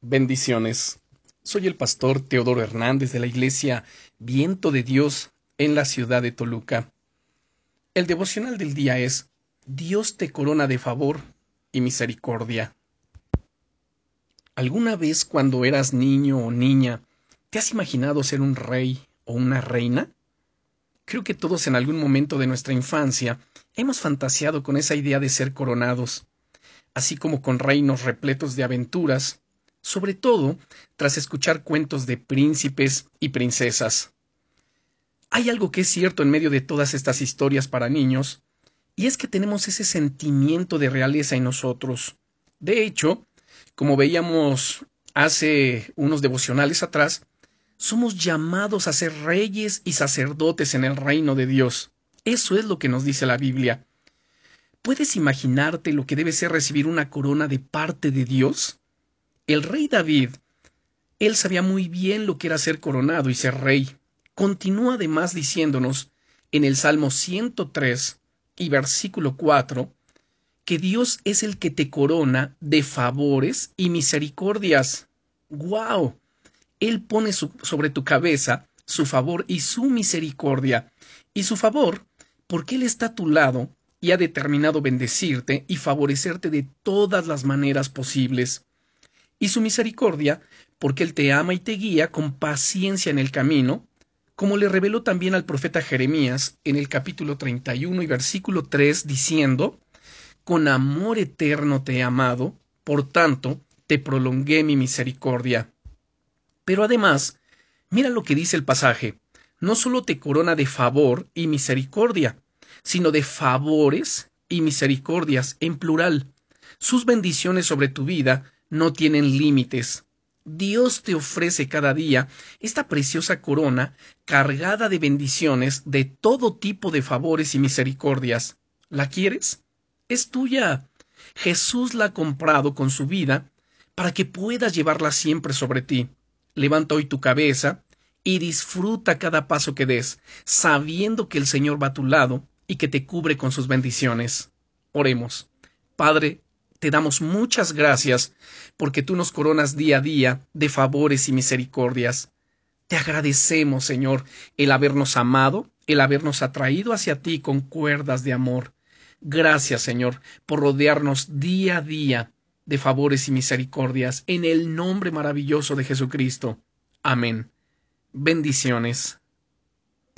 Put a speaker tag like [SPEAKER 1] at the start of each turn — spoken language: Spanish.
[SPEAKER 1] Bendiciones. Soy el pastor Teodoro Hernández de la iglesia Viento de Dios en la ciudad de Toluca. El devocional del día es Dios te corona de favor y misericordia. ¿Alguna vez cuando eras niño o niña te has imaginado ser un rey o una reina? Creo que todos en algún momento de nuestra infancia hemos fantaseado con esa idea de ser coronados, así como con reinos repletos de aventuras, sobre todo tras escuchar cuentos de príncipes y princesas. Hay algo que es cierto en medio de todas estas historias para niños, y es que tenemos ese sentimiento de realeza en nosotros. De hecho, como veíamos hace unos devocionales atrás, somos llamados a ser reyes y sacerdotes en el reino de Dios. Eso es lo que nos dice la Biblia. ¿Puedes imaginarte lo que debe ser recibir una corona de parte de Dios? El rey David, él sabía muy bien lo que era ser coronado y ser rey. Continúa además diciéndonos en el Salmo 103 y versículo 4 que Dios es el que te corona de favores y misericordias. ¡Guau! Él pone sobre tu cabeza su favor y su misericordia. Y su favor, porque Él está a tu lado y ha determinado bendecirte y favorecerte de todas las maneras posibles y su misericordia, porque Él te ama y te guía con paciencia en el camino, como le reveló también al profeta Jeremías en el capítulo 31 y versículo 3, diciendo, Con amor eterno te he amado, por tanto, te prolongué mi misericordia. Pero además, mira lo que dice el pasaje, no solo te corona de favor y misericordia, sino de favores y misericordias en plural. Sus bendiciones sobre tu vida no tienen límites. Dios te ofrece cada día esta preciosa corona cargada de bendiciones de todo tipo de favores y misericordias. ¿La quieres? Es tuya. Jesús la ha comprado con su vida para que puedas llevarla siempre sobre ti. Levanta hoy tu cabeza y disfruta cada paso que des, sabiendo que el Señor va a tu lado y que te cubre con sus bendiciones. Oremos. Padre, te damos muchas gracias porque tú nos coronas día a día de favores y misericordias. Te agradecemos, Señor, el habernos amado, el habernos atraído hacia ti con cuerdas de amor. Gracias, Señor, por rodearnos día a día de favores y misericordias, en el nombre maravilloso de Jesucristo. Amén. Bendiciones.